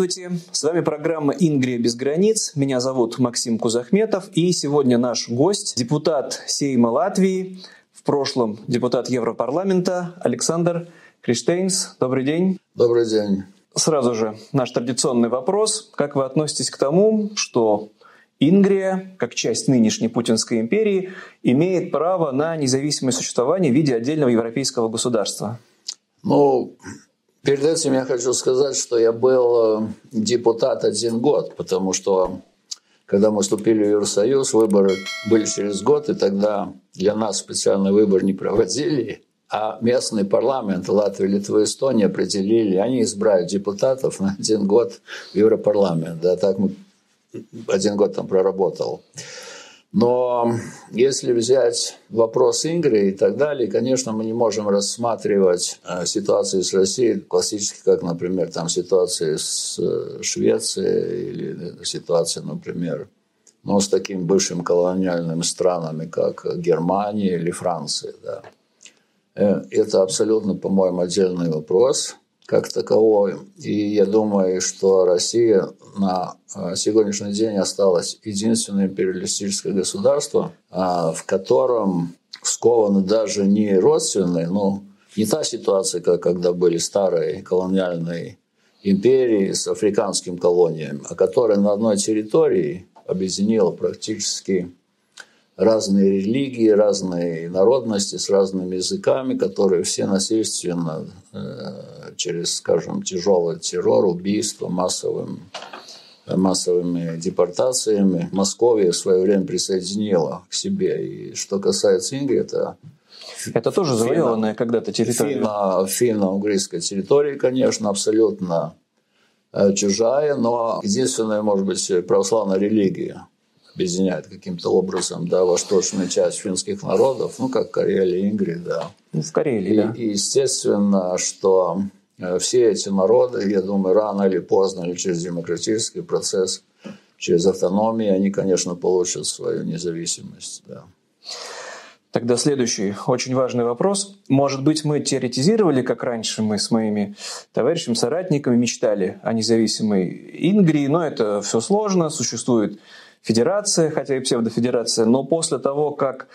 Здравствуйте, с вами программа «Ингрия без границ». Меня зовут Максим Кузахметов, и сегодня наш гость – депутат Сейма Латвии, в прошлом депутат Европарламента Александр Криштейнс. Добрый день. Добрый день. Сразу же наш традиционный вопрос. Как вы относитесь к тому, что Ингрия, как часть нынешней Путинской империи, имеет право на независимое существование в виде отдельного европейского государства? Ну, перед этим я хочу сказать, что я был э, депутат один год, потому что когда мы вступили в Евросоюз, выборы были через год, и тогда для нас специальный выбор не проводили, а местный парламент Латвии, Литвы, Эстонии определили, они избрали депутатов на один год в Европарламент. Да, так мы один год там проработал. Но если взять вопрос Ингрии и так далее, конечно, мы не можем рассматривать э, ситуацию с Россией классически, как, например, там ситуация с э, Швецией или ситуация, например, ну, с такими бывшими колониальными странами, как Германия или Франция. Да. Э, это абсолютно, по-моему, отдельный вопрос как таковой. И я думаю, что Россия на э, сегодняшний день осталась единственное империалистическое государство, а, в котором скованы даже не родственные, но не та ситуация, как когда были старые колониальные империи с африканским колониями, а которая на одной территории объединила практически разные религии, разные народности с разными языками, которые все насильственно э, через, скажем, тяжелый террор, убийство, массовым, массовыми депортациями Московия в свое время присоединила к себе. И что касается Ингрии, это это тоже завоеванная когда-то территория. Финно, финно-угрийская территория, конечно, абсолютно э, чужая, но единственная, может быть, православная религия объединяет каким-то образом да, восточную часть финских народов, ну, как Карелия, Ингрии, да. Ну, в Карелии, и, да. И естественно, что э, все эти народы, я думаю, рано или поздно, или через демократический процесс, через автономию, они, конечно, получат свою независимость, да. Тогда следующий очень важный вопрос. Может быть, мы теоретизировали, как раньше мы с моими товарищами, соратниками мечтали о независимой Ингрии, но это все сложно, существует федерация, хотя и псевдофедерация, но после того, как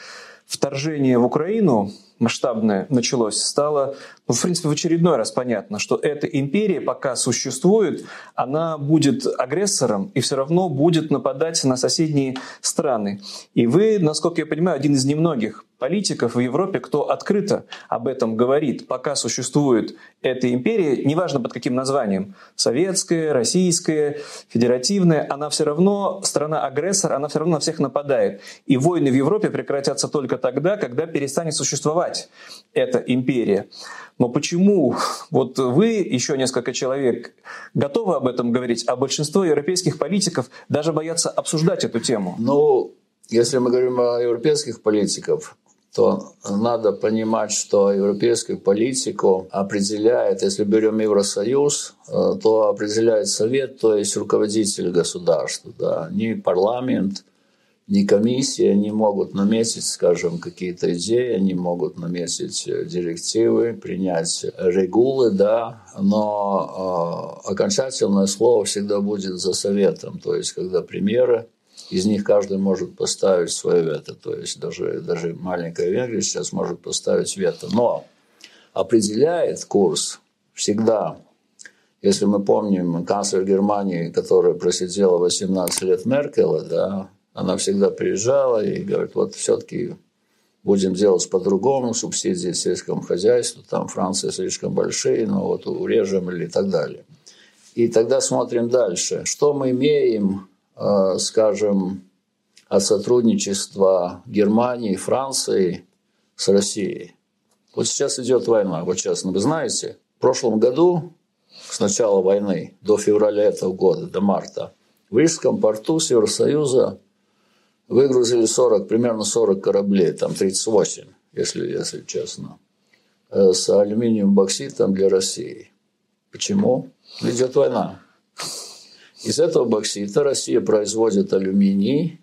вторжение в Украину масштабное началось, стало, ну, в принципе, в очередной раз понятно, что эта империя пока существует, она будет агрессором и все равно будет нападать на соседние страны. И вы, насколько я понимаю, один из немногих политиков в Европе, кто открыто об этом говорит. Пока существует эта империя, неважно под каким названием, советская, российская, федеративная, она все равно страна-агрессор, она все равно на всех нападает. И войны в Европе прекратятся только тогда, когда перестанет существовать эта империя. Но почему вот вы, еще несколько человек, готовы об этом говорить, а большинство европейских политиков даже боятся обсуждать эту тему? Ну, если мы говорим о европейских политиках, то надо понимать, что европейскую политику определяет, если берем Евросоюз, э, то определяет Совет, то есть руководитель государства. Да. Ни парламент, ни комиссия не могут наметить, скажем, какие-то идеи, они могут наметить э, директивы, принять регулы, да, но э, окончательное слово всегда будет за Советом, то есть когда премьеры из них каждый может поставить свое вето. То есть даже, даже маленькая Венгрия сейчас может поставить вето. Но определяет курс всегда, если мы помним канцлер Германии, которая просидела 18 лет Меркела, да, она всегда приезжала и говорит, вот все-таки будем делать по-другому, субсидии сельскому хозяйству, там Франция слишком большие, но вот урежем или так далее. И тогда смотрим дальше. Что мы имеем скажем, от сотрудничества Германии Франции с Россией. Вот сейчас идет война, вот честно, вы знаете, в прошлом году, с начала войны, до февраля этого года, до марта, в Рижском порту с Евросоюза выгрузили 40, примерно 40 кораблей, там 38, если, если честно, э, с алюминиевым бокситом для России. Почему? Идет война. Из этого боксита Россия производит алюминий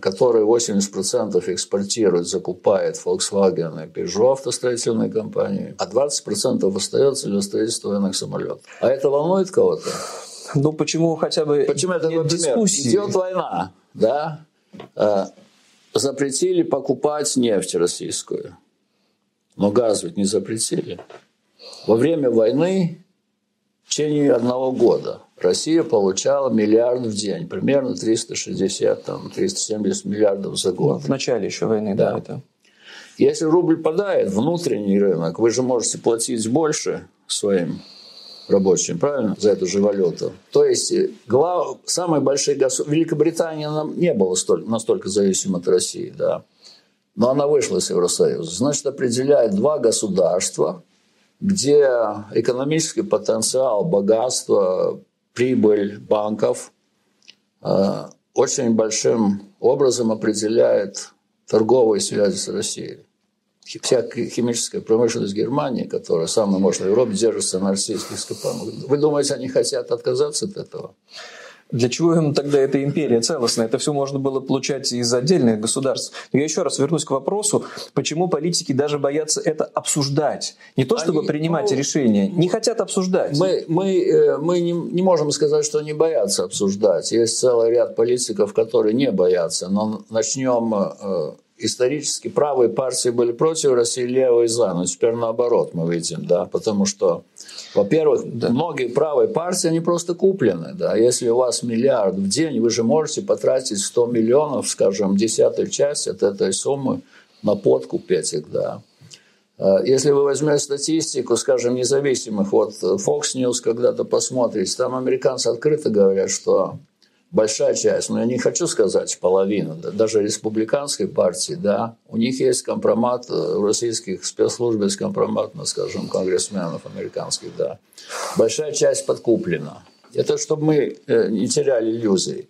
который 80% экспортирует, закупает Volkswagen и Peugeot автостроительные компании, а 20% остается для строительства военных самолетов. А это волнует кого-то? Ну, почему хотя бы Почему это, нет дискуссии? Идет война, да? Э, запретили покупать нефть российскую. Но газ ведь не запретили. Во время войны в течение одного года Россия получала миллиард в день, примерно 360, там, 370 миллиардов за год. Ну, в начале еще войны, да. да это. Если рубль падает, внутренний рынок, вы же можете платить больше своим рабочим, правильно, за эту же валюту. То есть глав... самые большие государства... Великобритания нам не была столь... настолько зависима от России, да. Но она вышла из Евросоюза. Значит, определяет два государства, где экономический потенциал, богатство, прибыль банков э, очень большим образом определяет торговые связи с Россией вся химическая промышленность Германии, которая самая мощная в Европе, держится на российских ископаемых. Вы думаете, они хотят отказаться от этого? Для чего им тогда эта империя целостная? Это все можно было получать из отдельных государств. Но я еще раз вернусь к вопросу, почему политики даже боятся это обсуждать. Не то, чтобы Они, принимать ну, решения, не хотят обсуждать. Мы, мы, э, мы не, не можем сказать, что не боятся обсуждать. Есть целый ряд политиков, которые не боятся. Но начнем э, исторически правые партии были против России, левые за. Но теперь наоборот мы видим, да, потому что, во-первых, да. многие правые партии, они просто куплены, да. Если у вас миллиард в день, вы же можете потратить 100 миллионов, скажем, десятую часть от этой суммы на подкуп этих, да. А если вы возьмете статистику, скажем, независимых, вот Fox News когда-то посмотрите, там американцы открыто говорят, что большая часть, но я не хочу сказать половина, да, даже республиканской партии, да, у них есть компромат, э, в российских спецслужб есть компромат, на, скажем, конгрессменов американских, да. Большая часть подкуплена. Это чтобы мы э, не теряли иллюзий.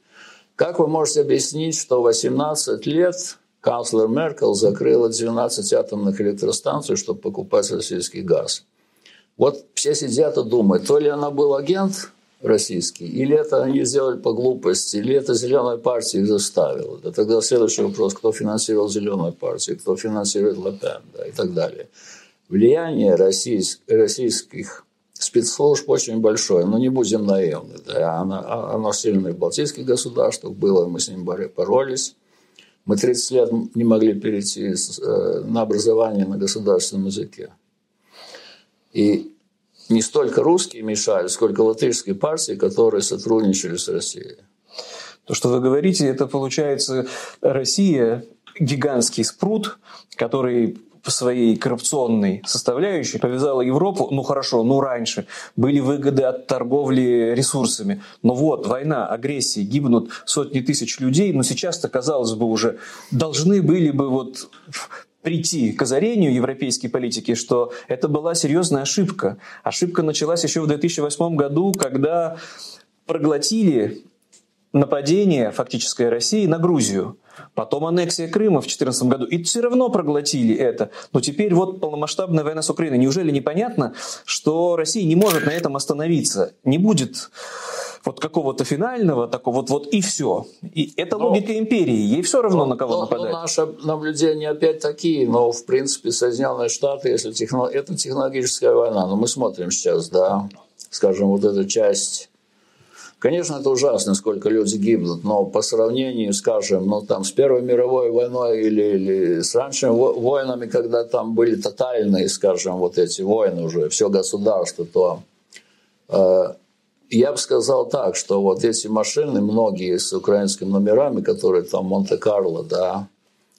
Как вы можете объяснить, что 18 лет канцлер Меркел закрыла 12 атомных электростанций, чтобы покупать российский газ? Вот все сидят и думают, то ли она был агент российский, или это они сделали по глупости, или это зеленая партия их заставила. Да, тогда следующий вопрос, кто финансировал зеленую партию, кто финансирует Лепен да, и так далее. Влияние российск, российских спецслужб очень большое, но не будем наивны. Да, оно, оно сильное в Балтийских государствах было, мы с ним боролись. Мы 30 лет не могли перейти э, на образование на государственном языке. И не столько русские мешали, сколько латышские партии, которые сотрудничали с Россией. То, что вы говорите, это получается Россия гигантский спрут, который по своей коррупционной составляющей повязала Европу, ну хорошо, ну раньше, были выгоды от торговли ресурсами. Но вот, война, агрессия, гибнут сотни тысяч людей, но сейчас-то, казалось бы, уже должны были бы вот прийти к озарению европейской политики, что это была серьезная ошибка. Ошибка началась еще в 2008 году, когда проглотили нападение фактической России на Грузию. Потом аннексия Крыма в 2014 году. И все равно проглотили это. Но теперь вот полномасштабная война с Украиной. Неужели непонятно, что Россия не может на этом остановиться? Не будет вот какого-то финального, такого вот, вот и все. И это но, логика империи, ей все равно но, на кого но, нападать. Но наши наблюдения опять такие, но в принципе Соединенные Штаты, если техно, это технологическая война, но мы смотрим сейчас, да, скажем, вот эта часть. Конечно, это ужасно, сколько люди гибнут, но по сравнению, скажем, ну, там, с Первой мировой войной или, или с раньшими войнами, когда там были тотальные, скажем, вот эти войны уже, все государство, то э, я бы сказал так, что вот эти машины, многие с украинскими номерами, которые там Монте-Карло, да,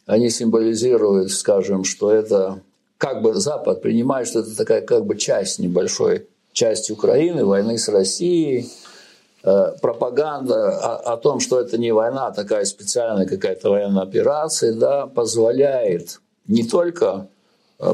они символизируют, скажем, что это как бы Запад принимает, что это такая как бы часть небольшой части Украины, войны с Россией, э, пропаганда о, о том, что это не война, а такая специальная какая-то военная операция, да, позволяет не только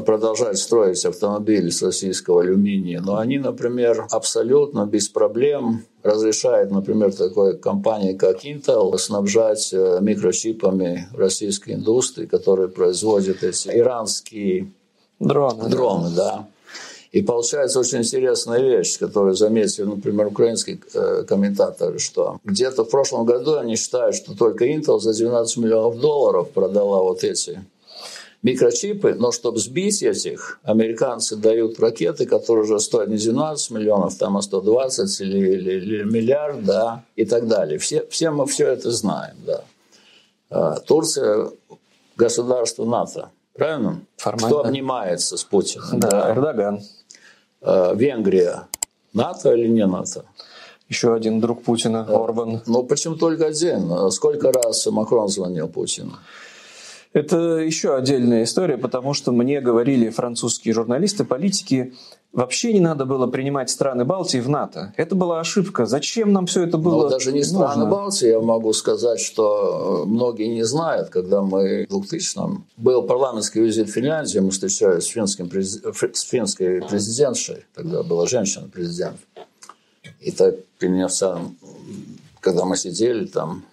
продолжать строить автомобили с российского алюминия, но они, например, абсолютно без проблем разрешают, например, такой компании, как Intel, снабжать э, микрочипами российской индустрии, которые производят эти иранские дроны. дроны да. И получается очень интересная вещь, которую заметили, например, украинские э, комментаторы, что где-то в прошлом году они считают, что только Intel за 12 миллионов долларов продала вот эти микрочипы, но чтобы сбить этих, американцы дают ракеты, которые уже стоят не 12 миллионов, там, а 120 или, или, или миллиард, да, и так далее. Все, все мы все это знаем, да. А, Турция – государство НАТО, правильно? Формально. Кто обнимается с Путиным? Да, да. Эрдоган. А, Венгрия – НАТО или не НАТО? Еще один друг Путина, Орбан. Ну, почему только один? Сколько раз Макрон звонил Путину? Это еще отдельная история, потому что мне говорили французские журналисты, политики, вообще не надо было принимать страны Балтии в НАТО. Это была ошибка. Зачем нам все это было Но даже не страны нужно? Балтии, я могу сказать, что многие не знают, когда мы в 2000-м был парламентский визит в Финляндии, мы встречались с, финским, с финской президентшей, тогда была женщина-президент. И так при мне сам, когда мы сидели там,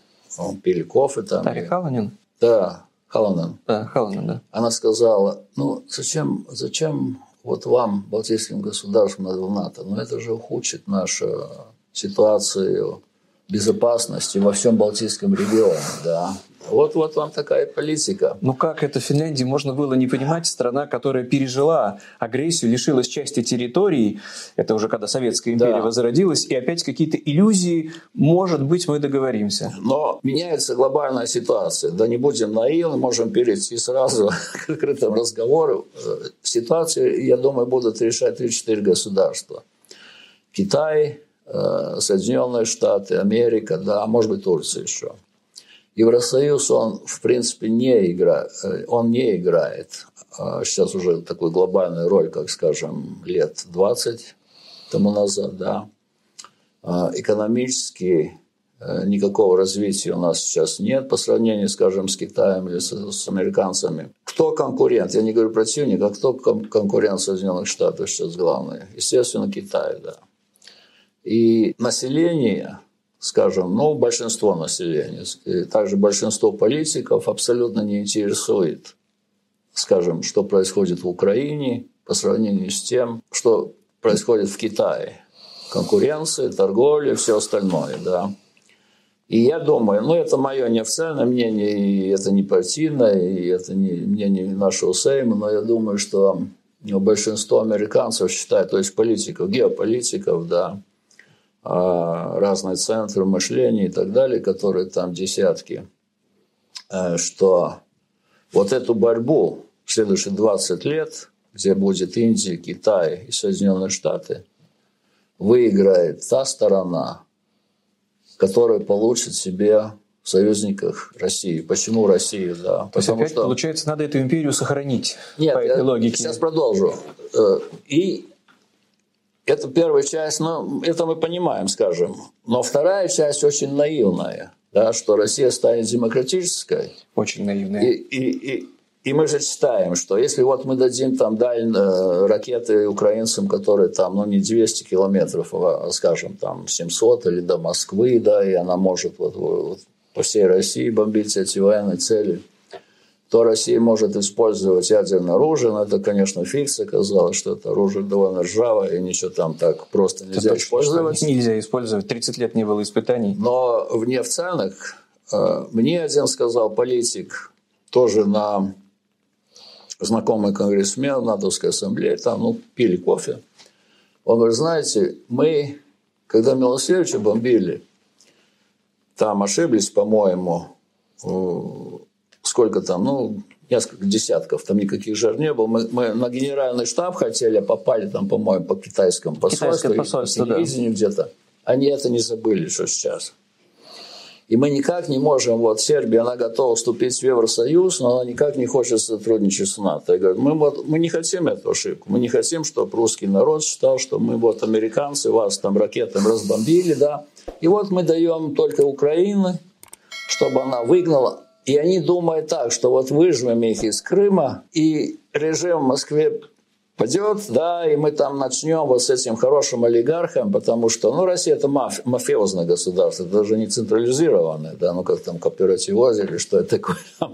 пили кофе там. Тарик Халанин? Да, Халанан. Да, Халанан, да. Она сказала, ну зачем, зачем вот вам, балтийским государствам, надо в НАТО? Ну это же ухудшит нашу ситуацию безопасности во всем Балтийском регионе, да. Вот, вот вам такая политика. Ну как это в Финляндии можно было не понимать? Страна, которая пережила агрессию, лишилась части территорий, это уже когда Советская империя да. возродилась, и опять какие-то иллюзии, может быть, мы договоримся. Но меняется глобальная ситуация. Да не будем наивны, можем перейти сразу к открытому разговору. Ситуацию, я думаю, будут решать 3-4 государства. Китай, э, Соединенные Штаты, Америка, да, а может быть Турция еще. Евросоюз, он, в принципе, не играет, он не играет а сейчас уже такую глобальную роль, как, скажем, лет 20 тому назад, да. А экономически э, никакого развития у нас сейчас нет по сравнению, скажем, с Китаем или с, с американцами. Кто конкурент? Я не говорю противник, а кто конкурент Соединенных Штатов сейчас главный? Естественно, Китай, да. И население скажем, ну, большинство населения, также большинство политиков абсолютно не интересует, скажем, что происходит в Украине по сравнению с тем, что происходит в Китае. Конкуренция, торговля, все остальное, да. И я думаю, ну, это мое неофициальное мнение, и это не партийное, и это не мнение нашего Сейма, но я думаю, что большинство американцев считают, то есть политиков, геополитиков, да, разные центры мышления и так далее, которые там десятки, э, что вот эту борьбу в следующие 20 лет, где будет Индия, Китай и Соединенные Штаты, выиграет та сторона, которая получит себе в союзниках России. Почему Россия? Да. То есть опять, что... получается, надо эту империю сохранить Нет, по этой логике. сейчас продолжу. Э, и это первая часть, ну, это мы понимаем, скажем. Но вторая часть очень наивная, да, что Россия станет демократической. Очень наивная. И, и, и, и мы же читаем, что если вот мы дадим там даль, э, ракеты украинцам, которые там, ну, не 200 километров, а, скажем, там 700 или до Москвы, да, и она может вот, вот по всей России бомбить эти военные цели – то Россия может использовать ядерное оружие, но это, конечно, фикция оказалось, что это оружие довольно ржавое, и ничего там так просто нельзя это использовать. Нельзя использовать, 30 лет не было испытаний. Но в нефтяных э, мне один сказал политик, тоже на знакомый конгрессмен НАТОвской ассамблее, там, ну, пили кофе. Он говорит, знаете, мы, когда Милосевича бомбили, там ошиблись, по-моему, сколько там, ну, несколько десятков, там никаких жертв не было. Мы, мы на генеральный штаб хотели, попали там, по-моему, по китайскому посольству, посольство, по телевидению да. где-то. Они это не забыли, что сейчас. И мы никак не можем, вот Сербия, она готова вступить в Евросоюз, но она никак не хочет сотрудничать с НАТО. Я говорю, мы, вот, мы не хотим эту ошибку. Мы не хотим, чтобы русский народ считал, что мы вот американцы вас там ракетами разбомбили, да. И вот мы даем только Украине, чтобы она выгнала и они думают так, что вот выжмем их из Крыма, и режим в Москве Пойдет, да, и мы там начнем вот с этим хорошим олигархом, потому что, ну, Россия это маф, мафиозное государство, даже не централизированное, да, ну, как там кооперативоз или что это такое.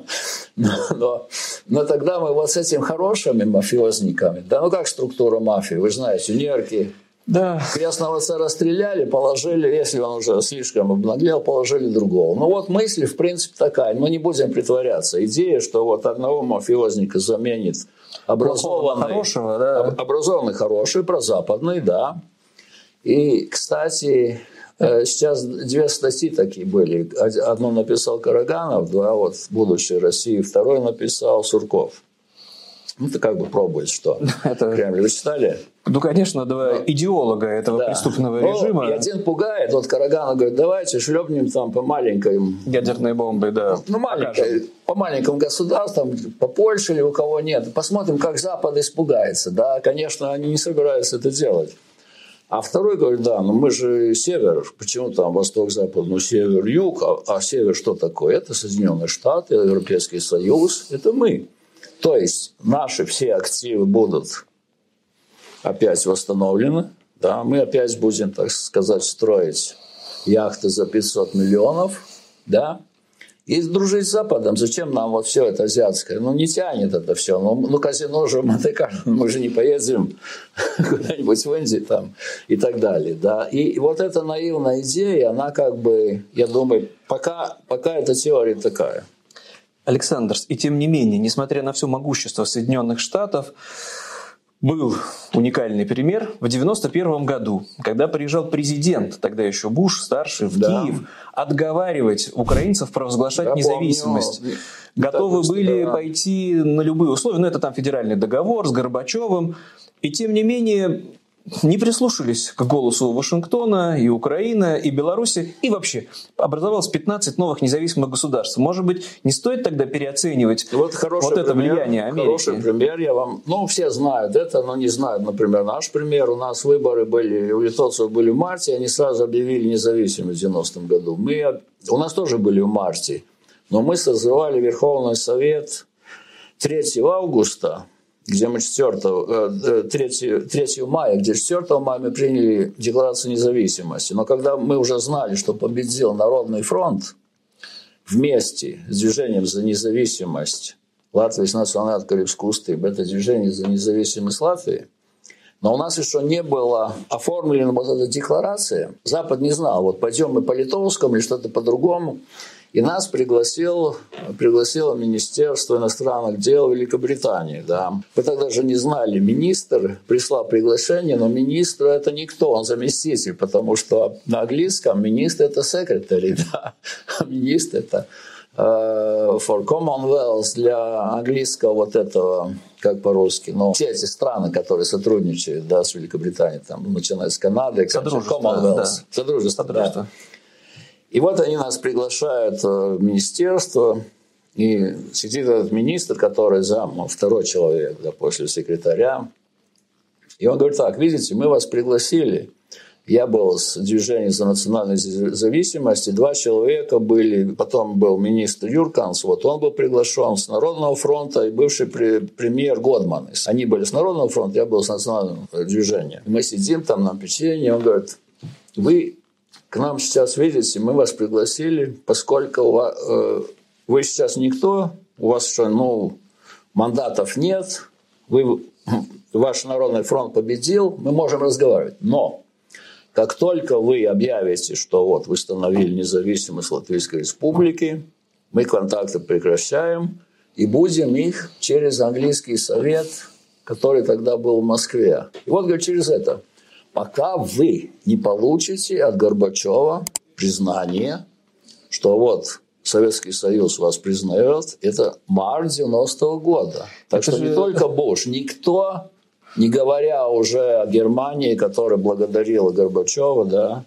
Но, но, но тогда мы вот с этими хорошими мафиозниками, да, ну, как структура мафии, вы знаете, нерки, да. Крестного отца расстреляли, положили, если он уже слишком обнаглел, положили другого. Ну вот мысль, в принципе, такая. Мы не будем притворяться. Идея, что вот одного мафиозника заменит образованный, хорошего, да. образованный хороший, прозападный, да. И, кстати, э, сейчас две статьи такие были. Одну написал Караганов, два вот «Будущее России», второй написал Сурков. Ну, ты как бы пробуешь, что это... Кремль. Вы читали? Ну, конечно, два ну, идеолога этого да. преступного ну, режима. И один пугает. Вот Караганов говорит, давайте шлепнем там по маленькой... Ядерной бомбы, да. Ну, маленькой, по маленьким государствам, по Польше или у кого нет. Посмотрим, как Запад испугается. Да, конечно, они не собираются это делать. А второй говорит, да, но мы же север, почему там восток, запад, ну север, юг, а, а север что такое? Это Соединенные Штаты, Европейский Союз, это мы. То есть наши все активы будут опять восстановлены, да, мы опять будем, так сказать, строить яхты за 500 миллионов, да, и дружить с Западом. Зачем нам вот все это азиатское? Ну, не тянет это все. Ну, ну казино же монте мы же не поедем куда-нибудь в Индию там и так далее. Да? И вот эта наивная идея, она как бы, я думаю, пока, пока эта теория такая. Александр, и тем не менее, несмотря на все могущество Соединенных Штатов, был уникальный пример в 1991 году, когда приезжал президент, тогда еще Буш, старший, в да. Киев, отговаривать украинцев провозглашать Я независимость. Помню. Готовы были да. пойти на любые условия, но ну, это там федеральный договор с Горбачевым. И тем не менее, не прислушались к голосу Вашингтона, и Украина, и Беларуси, и вообще образовалось 15 новых независимых государств. Может быть, не стоит тогда переоценивать вот, вот это пример, влияние Америки? Хороший пример, я вам... Ну, все знают это, но не знают, например, наш пример. У нас выборы были, у литовцев были в марте, они сразу объявили независимость в 90-м году. Мы, у нас тоже были в марте, но мы созывали Верховный Совет 3 августа, где мы 4, 3, 3 мая, где 4 мая мы приняли Декларацию независимости. Но когда мы уже знали, что победил Народный фронт вместе с движением за независимость Латвии с национальной Карибской это движение за независимость Латвии, но у нас еще не было оформлена вот эта декларация. Запад не знал, вот пойдем мы по литовскому или что-то по-другому. И нас пригласил, пригласило Министерство иностранных дел Великобритании. Да. Мы тогда же не знали, министр прислал приглашение, но министр это никто, он заместитель, потому что на английском министр это секретарь, да. а министр это uh, for Commonwealth для английского вот этого, как по-русски, но все эти страны, которые сотрудничают да, с Великобританией, там, начиная с Канады, Содружество, Commonwealth, да. Содружество, Содружество. Да. И вот они нас приглашают в министерство, и сидит этот министр, который зам, второй человек, да, после секретаря. И он говорит, так, видите, мы вас пригласили. Я был с движением за национальную зависимость, два человека были, потом был министр Юрканс, вот он был приглашен с Народного фронта и бывший премьер Годман. Они были с Народного фронта, я был с национального движения. Мы сидим там на печенье, он говорит, вы к нам сейчас, видите, мы вас пригласили, поскольку э, вы сейчас никто, у вас еще ну, мандатов нет, вы, ваш Народный фронт победил, мы можем разговаривать. Но как только вы объявите, что вот вы установили независимость Латвийской Республики, мы контакты прекращаем и будем их через английский совет, который тогда был в Москве. И вот, говорит, через это пока вы не получите от Горбачева признание, что вот Советский Союз вас признает, это март 90-го года. Так это что же... не только Буш, никто, не говоря уже о Германии, которая благодарила Горбачева, да,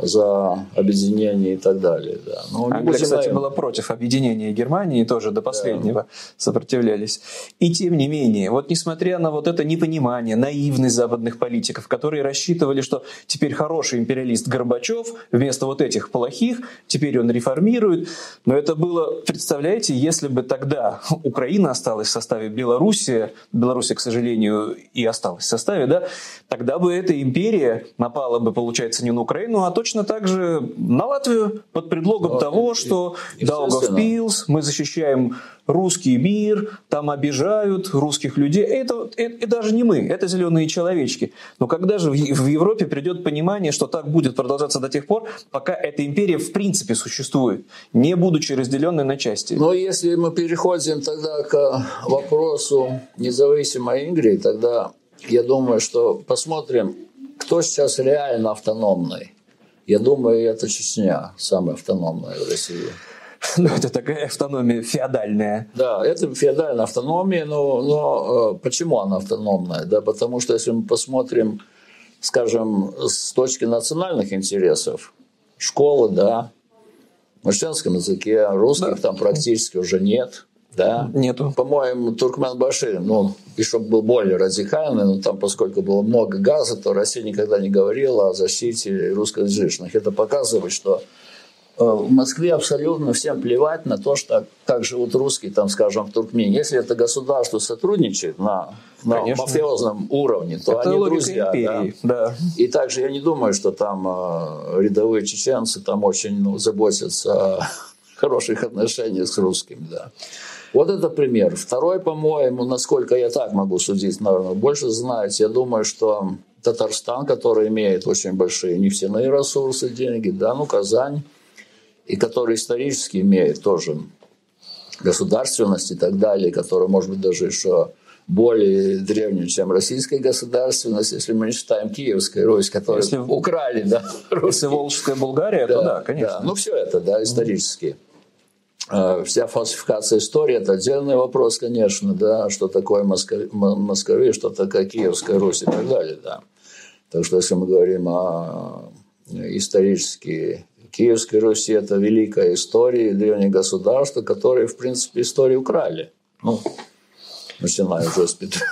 за объединение и так далее. Да. Но Англия, кстати, наверное... была против объединения Германии, тоже до последнего да. сопротивлялись. И тем не менее, вот несмотря на вот это непонимание, наивность западных политиков, которые рассчитывали, что теперь хороший империалист Горбачев вместо вот этих плохих, теперь он реформирует. Но это было, представляете, если бы тогда Украина осталась в составе Белоруссии, Белоруссия, к сожалению, и осталась в составе, да, тогда бы эта империя напала бы, получается, не на Украину, а точно так же на Латвию под предлогом Но, того, что Даугавпилс, мы защищаем русский мир, там обижают русских людей. Это, это, это даже не мы, это зеленые человечки. Но когда же в, в Европе придет понимание, что так будет продолжаться до тех пор, пока эта империя в принципе существует, не будучи разделенной на части? Но если мы переходим тогда к вопросу независимой Ингрии, тогда я думаю, что посмотрим, кто сейчас реально автономный. Я думаю, это Чечня, самая автономная в России. Ну, это такая автономия феодальная. Да, это феодальная автономия, но, но э, почему она автономная? Да, потому что если мы посмотрим, скажем, с точки национальных интересов, школы, да, на чеченском языке, русских да. там практически уже нет да? Нету. По-моему, Туркменбашир, ну, еще был более радикальный, но там, поскольку было много газа, то Россия никогда не говорила о защите русскоязычных. Это показывает, что э, в Москве абсолютно всем плевать на то, что как живут русские, там, скажем, в Туркмении. Если это государство сотрудничает на, на мафиозном уровне, то это они друзья. Империи, да. Да. И также я не думаю, что там э, рядовые чеченцы там очень ну, заботятся о хороших отношениях с русскими. Да. Вот это пример. Второй, по-моему, насколько я так могу судить, наверное, больше знаете, я думаю, что Татарстан, который имеет очень большие нефтяные ресурсы, деньги, да, ну, Казань, и который исторически имеет тоже государственность и так далее, которая, может быть, даже еще более древнюю, чем российская государственность, если мы не считаем Киевская Русь, которую если, украли, да. Русские. Если Волжская Болгария, да, то да, конечно. Да. Ну, все это, да, исторически. Mm-hmm. А, вся фальсификация истории – это отдельный вопрос, конечно, да, что такое Москве, что такое Киевская Русь и так далее, да. Так что, если мы говорим о исторически Киевской Руси, это великая история древние государства, которые, в принципе, историю украли. Ну, начиная уже с Петра,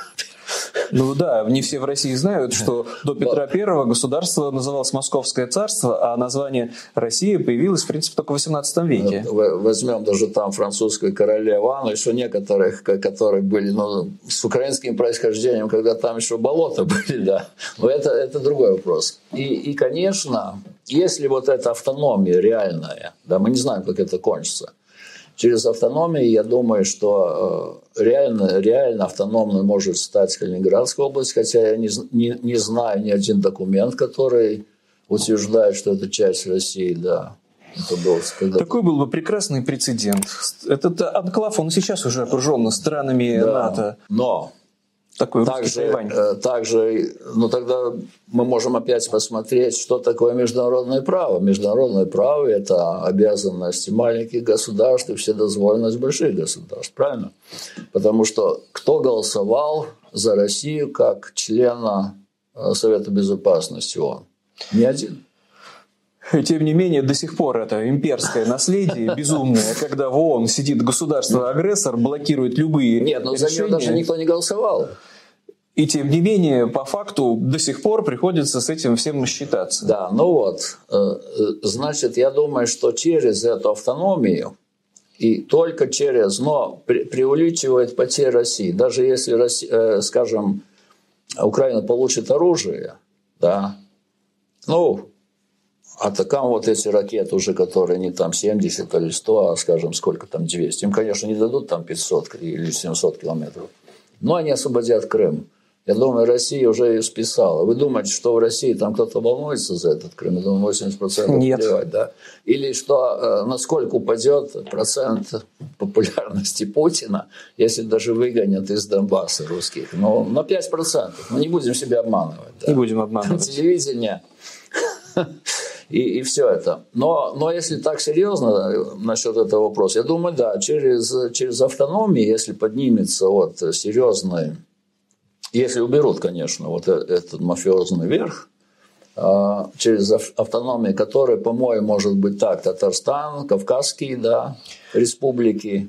ну да, не все в России знают, что до Петра Первого государство называлось Московское царство, а название России появилось, в принципе, только в XVIII веке. Возьмем даже там французскую королеву Анну, еще некоторых, которые были ну, с украинским происхождением, когда там еще болота были, да. Но это, это другой вопрос. И, и, конечно, если вот эта автономия реальная, да, мы не знаем, как это кончится – через автономию, я думаю, что э, реально, реально автономной может стать Калининградская область, хотя я не, не, не знаю ни один документ, который утверждает, что это часть России, да. Это был, когда Такой был бы прекрасный прецедент. Этот анклав, он сейчас уже окружен странами да, НАТО. Но такой также, э, также, ну тогда мы можем опять посмотреть, что такое международное право. Международное право – это обязанность маленьких государств и вседозволенность больших государств, правильно? Потому что кто голосовал за Россию как члена э, Совета Безопасности ООН? Ни один. Тем не менее, до сих пор это имперское наследие безумное, когда в ООН сидит государство-агрессор, блокирует любые Нет, но решения. за него даже никто не голосовал. И тем не менее, по факту до сих пор приходится с этим всем считаться. Да, ну вот, э, э, значит, я думаю, что через эту автономию и только через, но преувеличивает потери России. Даже если, э, скажем, Украина получит оружие, да, ну, атакам вот эти ракеты уже, которые не там 70 или 100, а, скажем, сколько там, 200. Им, конечно, не дадут там 500 или 700 километров. Но они освободят Крым. Я думаю, Россия уже ее списала. Вы думаете, что в России там кто-то волнуется за этот Крым? Я думаю, 80% Нет. плевать, да? Или что, э, насколько упадет процент популярности Путина, если даже выгонят из Донбасса русских? Ну, на 5%. Мы не будем себя обманывать. Да? Не будем обманывать. Телевидение и, и все это. Но, но если так серьезно э, насчет этого вопроса, я думаю, да, через, через автономию, если поднимется вот серьезный если уберут, конечно, вот э, этот мафиозный верх, а, через автономии, которые, по-моему, может быть так, Татарстан, Кавказские, да, республики,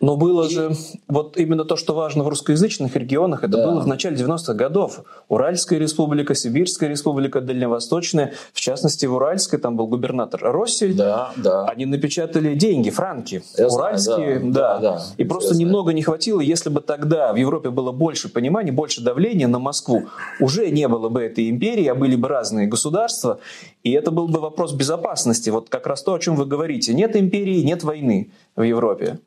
но было и... же вот именно то, что важно в русскоязычных регионах, это да. было в начале 90-х годов. Уральская республика, Сибирская республика, Дальневосточная. В частности, в Уральской там был губернатор Россель. Да, да. Они напечатали деньги, франки. Я Уральские, знаю, да, да. да, да. И просто немного не хватило, если бы тогда в Европе было больше понимания, больше давления на Москву, уже не было бы этой империи, а были бы разные государства. И это был бы вопрос безопасности. Вот как раз то, о чем вы говорите. Нет империи, нет войны в Европе.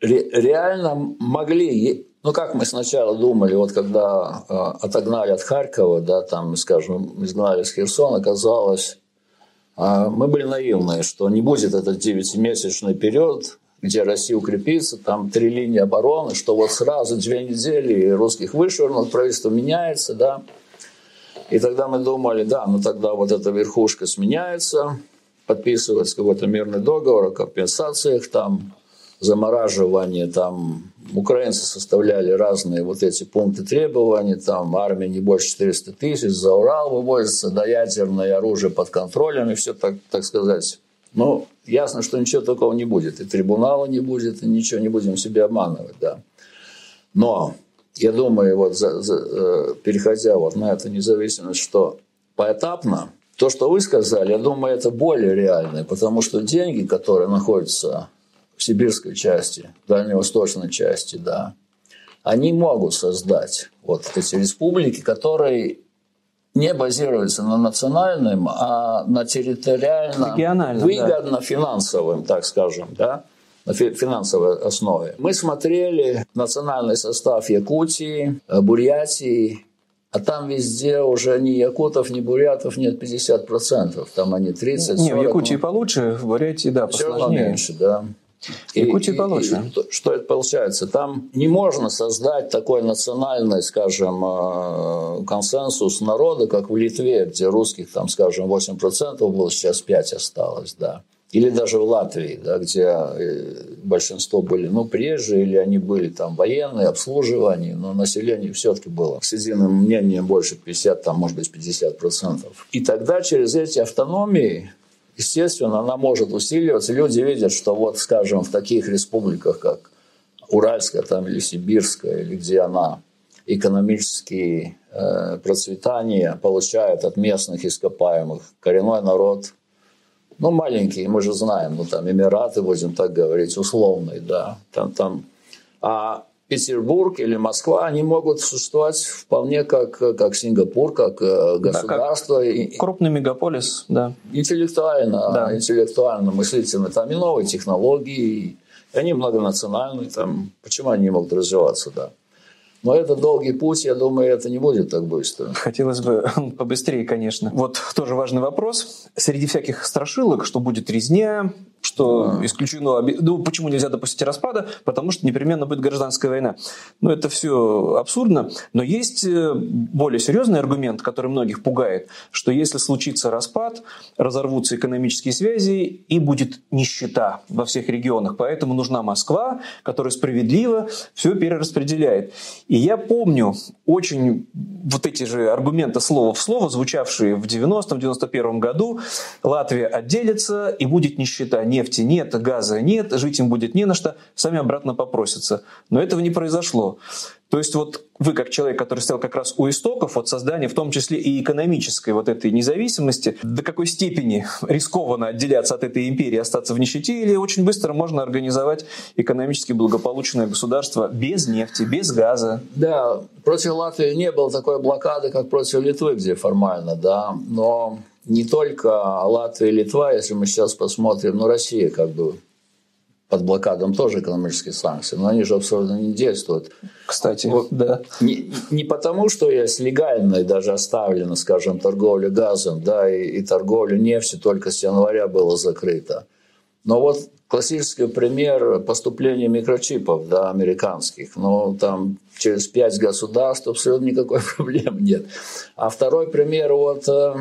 Реально могли, ну как мы сначала думали, вот когда э, отогнали от Харькова, да, там, скажем, изгнали с Херсона, казалось, э, мы были наивные, что не будет этот девятимесячный период, где Россия укрепится, там три линии обороны, что вот сразу две недели русских вышвырнут, правительство меняется, да. И тогда мы думали, да, ну тогда вот эта верхушка сменяется, подписывается какой-то мирный договор о компенсациях, там замораживание, там украинцы составляли разные вот эти пункты требований, там армия не больше 400 тысяч, за Урал вывозится, да ядерное оружие под контролем, и все так, так сказать. Ну, ясно, что ничего такого не будет, и трибунала не будет, и ничего не будем себе обманывать, да. Но я думаю, вот за, за, э, переходя вот на эту независимость, что поэтапно, то, что вы сказали, я думаю, это более реально, потому что деньги, которые находятся в сибирской части, дальневосточной части, да, они могут создать вот эти республики, которые не базируются на национальном, а на территориально выгодно да. финансовым, так скажем, да, на финансовой основе. Мы смотрели национальный состав Якутии, Бурятии, а там везде уже ни якутов, ни бурятов нет 50%. Там они 30 Не, в Якутии получше, в Бурятии, да, посложнее. меньше, да. Получше. И, что это получается? Там не можно создать такой национальный, скажем, э, консенсус народа, как в Литве, где русских, там, скажем, 8% было, сейчас 5 осталось, да. Или даже в Латвии, да, где э, большинство были, ну, прежде, или они были там военные, обслуживание, но население все-таки было с единым мнением больше 50, там, может быть, 50%. И тогда через эти автономии естественно, она может усиливаться. Люди видят, что вот, скажем, в таких республиках, как Уральская там, или Сибирская, или где она экономические э, процветания получает от местных ископаемых. Коренной народ, ну, маленький, мы же знаем, ну, там, Эмираты, будем так говорить, условный, да, там, там. А Петербург или Москва, они могут существовать вполне как, как Сингапур, как э, государство. Да, как крупный мегаполис, да. Интеллектуально, да. интеллектуально мыслительно. Там и новые технологии, и они многонациональные. Там, почему они не могут развиваться, да. Но это долгий путь, я думаю, это не будет так быстро. Хотелось бы побыстрее, конечно. Вот тоже важный вопрос. Среди всяких страшилок, что будет резня, что да. исключено... Ну, почему нельзя допустить распада? Потому что непременно будет гражданская война. Ну, это все абсурдно. Но есть э, более серьезный аргумент, который многих пугает, что если случится распад, разорвутся экономические связи и будет нищета во всех регионах. Поэтому нужна Москва, которая справедливо все перераспределяет. И я помню очень вот эти же аргументы слово в слово, звучавшие в 90-91 году. Латвия отделится и будет нищета нефти нет, газа нет, жить им будет не на что, сами обратно попросятся. Но этого не произошло. То есть вот вы, как человек, который стоял как раз у истоков от создания, в том числе и экономической вот этой независимости, до какой степени рискованно отделяться от этой империи, остаться в нищете, или очень быстро можно организовать экономически благополучное государство без нефти, без газа? Да, против Латвии не было такой блокады, как против Литвы, где формально, да, но не только Латвия и Литва, если мы сейчас посмотрим, ну, Россия как бы под блокадом тоже экономические санкции, но они же абсолютно не действуют. Кстати, вот, да. Не, не потому, что есть легальной даже оставлена, скажем, торговля газом, да, и, и торговля нефтью только с января было закрыто. Но вот классический пример поступления микрочипов, да, американских. Ну, там через пять государств абсолютно никакой проблемы нет. А второй пример, вот, э,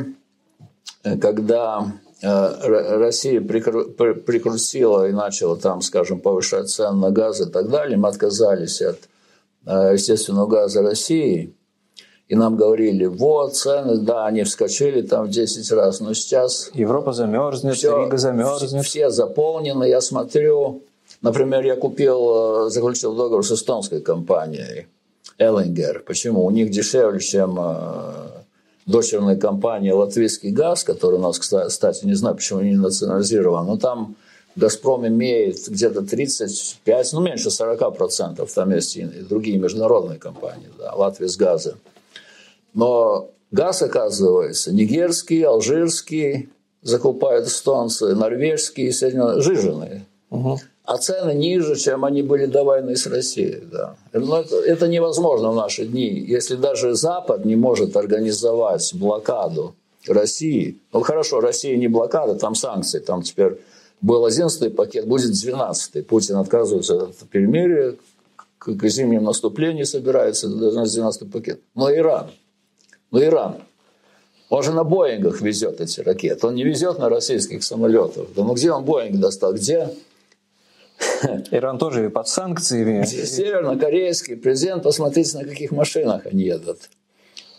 когда Э, Россия прикрутила и начала там, скажем, повышать цены на газ и так далее, мы отказались от э, естественного газа России. И нам говорили, вот цены, да, они вскочили там в 10 раз, но сейчас... Европа замерзнет, все, Рига замерзнет. Все заполнены, я смотрю, например, я купил, э, заключил договор с эстонской компанией Эллингер. Почему? У них дешевле, чем дочерная компания «Латвийский газ», который у нас, кстати, не знаю, почему не национализирован, но там «Газпром» имеет где-то 35, ну, меньше 40%, там есть и другие международные компании, да, «Латвия с газом». Но газ, оказывается, нигерский, алжирский, закупают эстонцы, норвежские, жиженые. Угу. А цены ниже, чем они были до войны с Россией. Да. Но это, это невозможно в наши дни. Если даже Запад не может организовать блокаду России, ну хорошо, Россия не блокада, там санкции, там теперь был 11 пакет, будет 12 Путин отказывается от перемирия, к, к зимнему наступлению собирается, должен 12 пакет. Но Иран, но Иран, он же на Боингах везет эти ракеты. Он не везет на российских самолетах. Да ну где он Боинг достал? Где? Иран тоже под санкциями. Северно-корейский президент, посмотрите, на каких машинах они едут.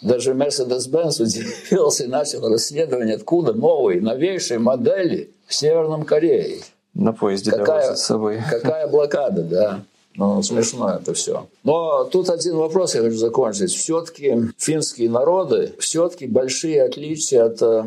Даже Mercedes-Benz удивился и начал расследование, откуда новые, новейшие модели в Северном Корее. На поезде какая, с собой. Какая блокада, да. Ну, смешно это все. Но тут один вопрос я хочу закончить. Все-таки финские народы, все-таки большие отличия от э,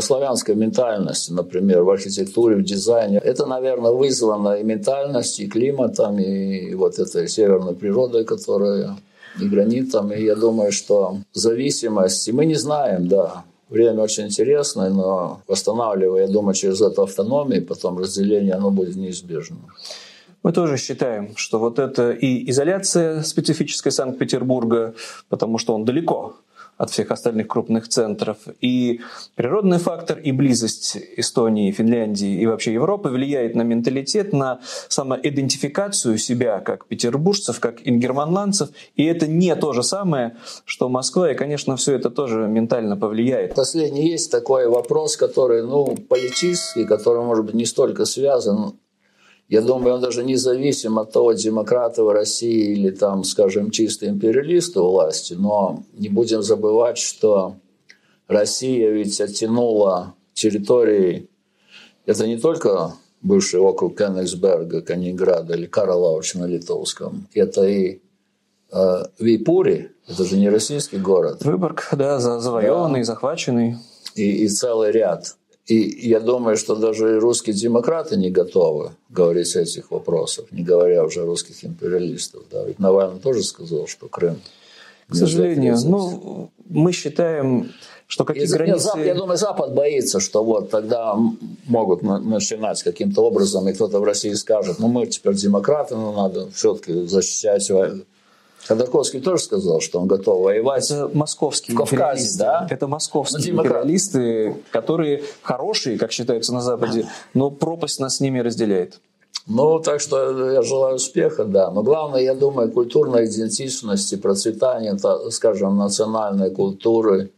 славянской ментальности, например, в архитектуре, в дизайне. Это, наверное, вызвано и ментальностью, и климатом, и вот этой северной природой, которая и гранитом. И я думаю, что зависимость, и мы не знаем, да, время очень интересное, но восстанавливая, я думаю, через эту автономию, потом разделение, оно будет неизбежно. Мы тоже считаем, что вот это и изоляция специфическая Санкт-Петербурга, потому что он далеко от всех остальных крупных центров. И природный фактор, и близость Эстонии, Финляндии и вообще Европы влияет на менталитет, на самоидентификацию себя как петербуржцев, как ингерманландцев. И это не то же самое, что Москва. И, конечно, все это тоже ментально повлияет. Последний есть такой вопрос, который ну, политический, который, может быть, не столько связан я думаю, он даже независим от того, демократы в России или там, скажем, чистые империалисты у власти, но не будем забывать, что Россия ведь оттянула территории, это не только бывший округ Кенигсберга, Калининграда или Карлауч на литовском, это и э, Випури, это же не российский город. Выборг, да, завоеванный, да. захваченный. И, и целый ряд и я думаю, что даже русские демократы не готовы говорить о этих вопросах, не говоря уже о русских империалистов. Да. Ведь Навальный тоже сказал, что Крым... К сожалению, ну, мы считаем, что какие и, границы... Нет, я думаю, Запад боится, что вот тогда могут начинать каким-то образом, и кто-то в России скажет, ну мы теперь демократы, но надо все-таки защищать Ходорковский тоже сказал, что он готов воевать. Это московские в Кавказе, да? Это московские ну, империалисты, которые хорошие, как считается на Западе, но пропасть нас с ними разделяет. Ну, так что я желаю успеха, да. Но главное, я думаю, культурной идентичности, процветания, скажем, национальной культуры,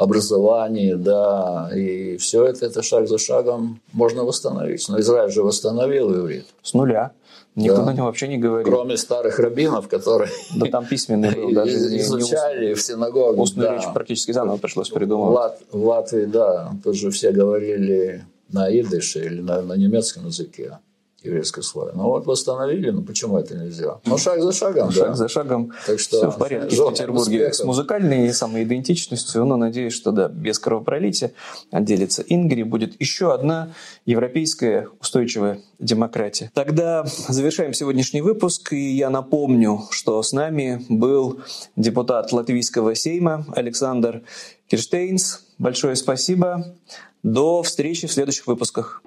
образования, да, и все это, это шаг за шагом можно восстановить. Но Израиль же восстановил иврит. С нуля. Никто да. на нем вообще не говорил. Кроме старых рабинов, которые да там письменный был, даже изучали не в синагогах. Устную да. речь практически заново пришлось придумывать. В, Лат, в Латвии, да, тут же все говорили на идыше или на, на немецком языке еврейской славы. Ну вот восстановили, ну почему это нельзя? Ну шаг за шагом, Шаг да. за шагом. Так что все в порядке в Петербурге успехов. с музыкальной самоидентичностью, но надеюсь, что да, без кровопролития отделится Ингри, будет еще одна европейская устойчивая демократия. Тогда завершаем сегодняшний выпуск, и я напомню, что с нами был депутат Латвийского сейма Александр Кирштейнс. Большое спасибо. До встречи в следующих выпусках.